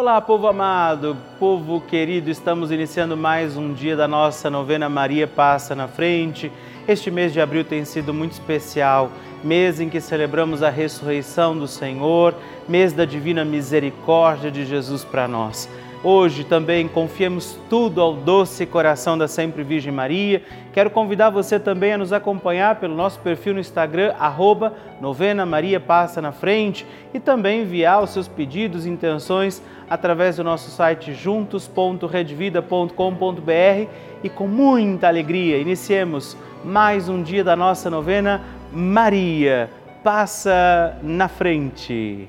Olá, povo amado, povo querido, estamos iniciando mais um dia da nossa novena Maria Passa na Frente. Este mês de abril tem sido muito especial, mês em que celebramos a ressurreição do Senhor, mês da divina misericórdia de Jesus para nós. Hoje também confiemos tudo ao doce coração da Sempre Virgem Maria. Quero convidar você também a nos acompanhar pelo nosso perfil no Instagram, arroba Novena Maria Passa na Frente, e também enviar os seus pedidos e intenções através do nosso site juntos.redvida.com.br e com muita alegria iniciemos mais um dia da nossa novena Maria Passa na Frente.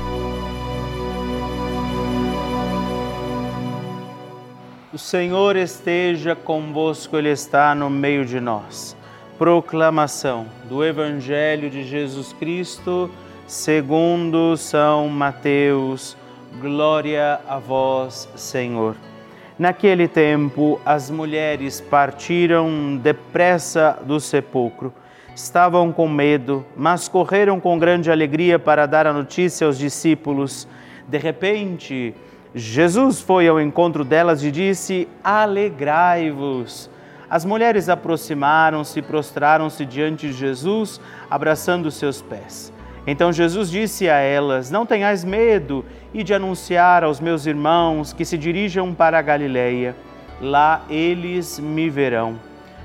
Senhor esteja convosco, Ele está no meio de nós. Proclamação do Evangelho de Jesus Cristo, segundo São Mateus. Glória a vós, Senhor. Naquele tempo, as mulheres partiram depressa do sepulcro. Estavam com medo, mas correram com grande alegria para dar a notícia aos discípulos. De repente, Jesus foi ao encontro delas e disse: Alegrai-vos. As mulheres aproximaram-se e prostraram-se diante de Jesus, abraçando seus pés. Então Jesus disse a elas: Não tenhais medo e de anunciar aos meus irmãos que se dirijam para a Galileia. Lá eles me verão.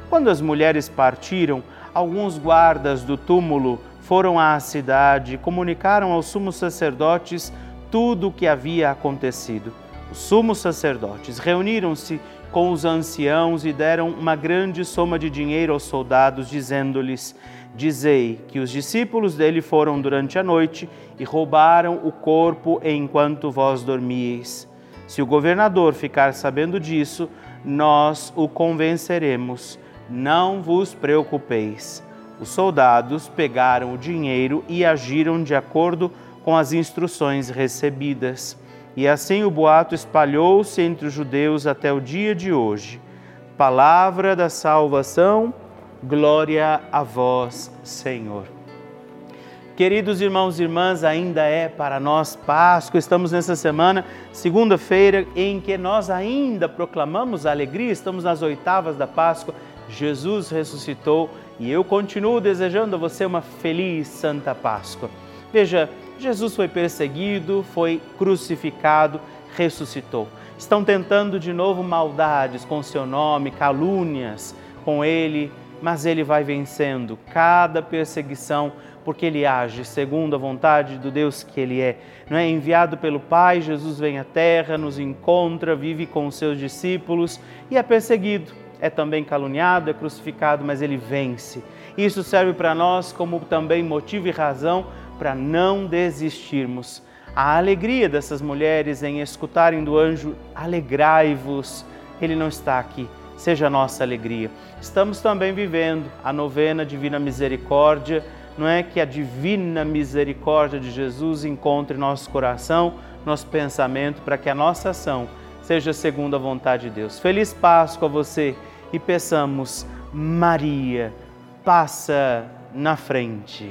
Quando as mulheres partiram, alguns guardas do túmulo foram à cidade e comunicaram aos sumos sacerdotes tudo o que havia acontecido. Os sumos sacerdotes reuniram-se com os anciãos e deram uma grande soma de dinheiro aos soldados, dizendo-lhes: Dizei que os discípulos dele foram durante a noite e roubaram o corpo enquanto vós dormíeis. Se o governador ficar sabendo disso, nós o convenceremos. Não vos preocupeis. Os soldados pegaram o dinheiro e agiram de acordo com com as instruções recebidas. E assim o boato espalhou-se entre os judeus até o dia de hoje. Palavra da salvação, glória a vós, Senhor. Queridos irmãos e irmãs, ainda é para nós Páscoa. Estamos nessa semana, segunda-feira, em que nós ainda proclamamos a alegria, estamos nas oitavas da Páscoa. Jesus ressuscitou e eu continuo desejando a você uma feliz Santa Páscoa. Veja, Jesus foi perseguido, foi crucificado, ressuscitou. Estão tentando de novo maldades com seu nome, calúnias com ele, mas ele vai vencendo cada perseguição porque ele age segundo a vontade do Deus que ele é. Não é enviado pelo Pai, Jesus vem à terra, nos encontra, vive com os seus discípulos e é perseguido. É também caluniado, é crucificado, mas ele vence. Isso serve para nós como também motivo e razão para não desistirmos. A alegria dessas mulheres em escutarem do anjo: alegrai-vos, ele não está aqui seja a nossa alegria. Estamos também vivendo a novena Divina Misericórdia não é que a divina misericórdia de Jesus encontre nosso coração, nosso pensamento, para que a nossa ação seja segundo a vontade de Deus. Feliz Páscoa a você e peçamos, Maria, passa na frente.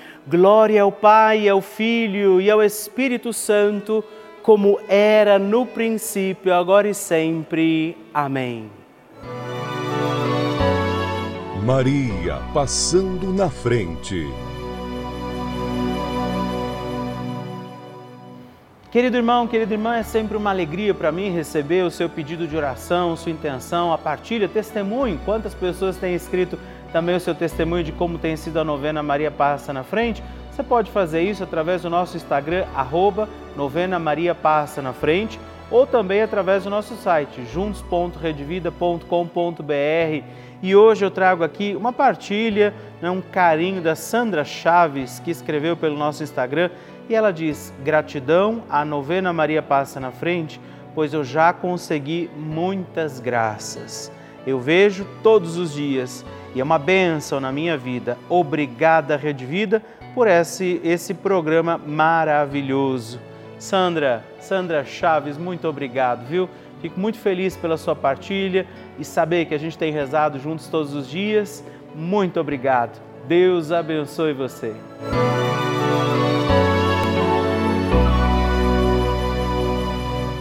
Glória ao Pai, ao Filho e ao Espírito Santo, como era no princípio, agora e sempre. Amém. Maria passando na frente. Querido irmão, querida irmã, é sempre uma alegria para mim receber o seu pedido de oração, sua intenção, a partilha, testemunho. Quantas pessoas têm escrito também o seu testemunho de como tem sido a novena Maria Passa na Frente? Você pode fazer isso através do nosso Instagram, arroba novena Maria Passa na Frente, ou também através do nosso site, juntos.redvida.com.br e hoje eu trago aqui uma partilha, né, um carinho da Sandra Chaves, que escreveu pelo nosso Instagram, e ela diz: gratidão, a novena Maria passa na frente, pois eu já consegui muitas graças. Eu vejo todos os dias e é uma bênção na minha vida. Obrigada, Rede Vida, por esse, esse programa maravilhoso. Sandra, Sandra Chaves, muito obrigado, viu? Fico muito feliz pela sua partilha e saber que a gente tem rezado juntos todos os dias. Muito obrigado. Deus abençoe você.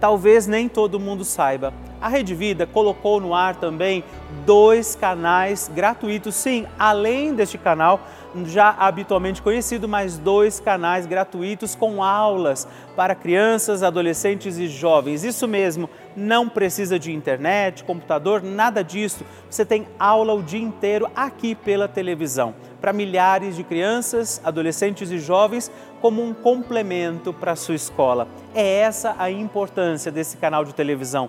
talvez nem todo mundo saiba. A Rede Vida colocou no ar também dois canais gratuitos, sim, além deste canal já habitualmente conhecido, mais dois canais gratuitos com aulas para crianças, adolescentes e jovens. Isso mesmo, não precisa de internet, computador, nada disso. Você tem aula o dia inteiro aqui pela televisão para milhares de crianças, adolescentes e jovens como um complemento para a sua escola. É essa a importância desse canal de televisão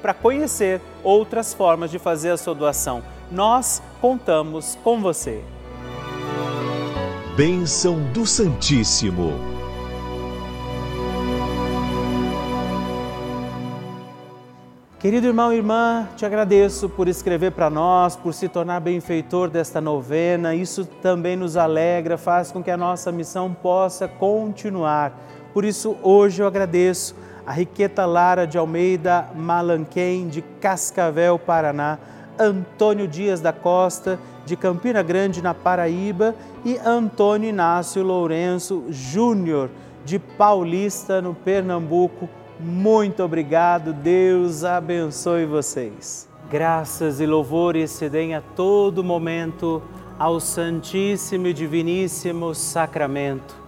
para conhecer outras formas de fazer a sua doação. Nós contamos com você. Bênção do Santíssimo. Querido irmão e irmã, te agradeço por escrever para nós, por se tornar benfeitor desta novena. Isso também nos alegra, faz com que a nossa missão possa continuar. Por isso, hoje eu agradeço a Riqueta Lara de Almeida Malanquém, de Cascavel, Paraná, Antônio Dias da Costa, de Campina Grande, na Paraíba, e Antônio Inácio Lourenço Júnior, de Paulista, no Pernambuco. Muito obrigado, Deus abençoe vocês. Graças e louvores se deem a todo momento ao Santíssimo e Diviníssimo Sacramento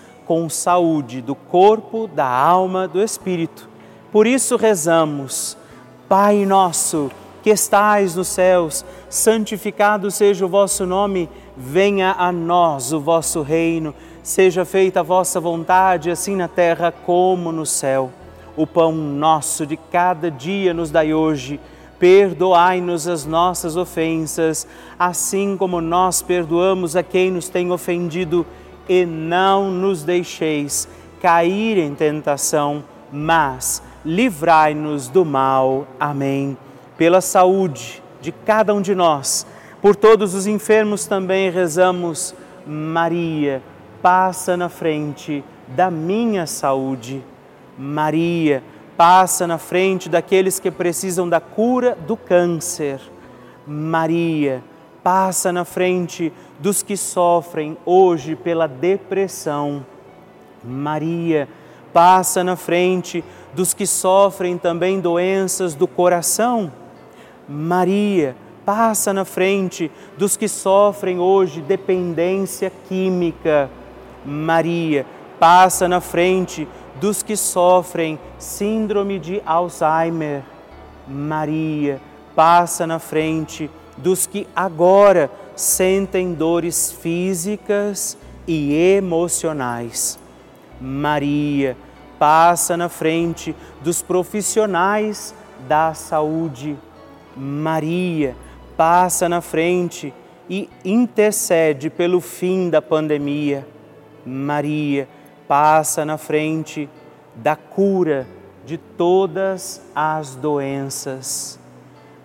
com saúde do corpo, da alma, do espírito. Por isso rezamos, Pai nosso que estais nos céus, santificado seja o vosso nome venha a nós o vosso reino, seja feita a vossa vontade, assim na terra como no céu. O pão nosso de cada dia nos dai hoje. Perdoai-nos as nossas ofensas, assim como nós perdoamos a quem nos tem ofendido, e não nos deixeis cair em tentação, mas livrai-nos do mal. Amém. Pela saúde de cada um de nós, por todos os enfermos também rezamos, Maria, passa na frente da minha saúde. Maria, passa na frente daqueles que precisam da cura do câncer. Maria, passa na frente dos que sofrem hoje pela depressão. Maria, passa na frente dos que sofrem também doenças do coração. Maria, passa na frente dos que sofrem hoje dependência química. Maria, passa na frente dos que sofrem síndrome de Alzheimer. Maria, passa na frente dos que agora sentem dores físicas e emocionais. Maria, passa na frente dos profissionais da saúde. Maria, passa na frente e intercede pelo fim da pandemia. Maria passa na frente da cura de todas as doenças.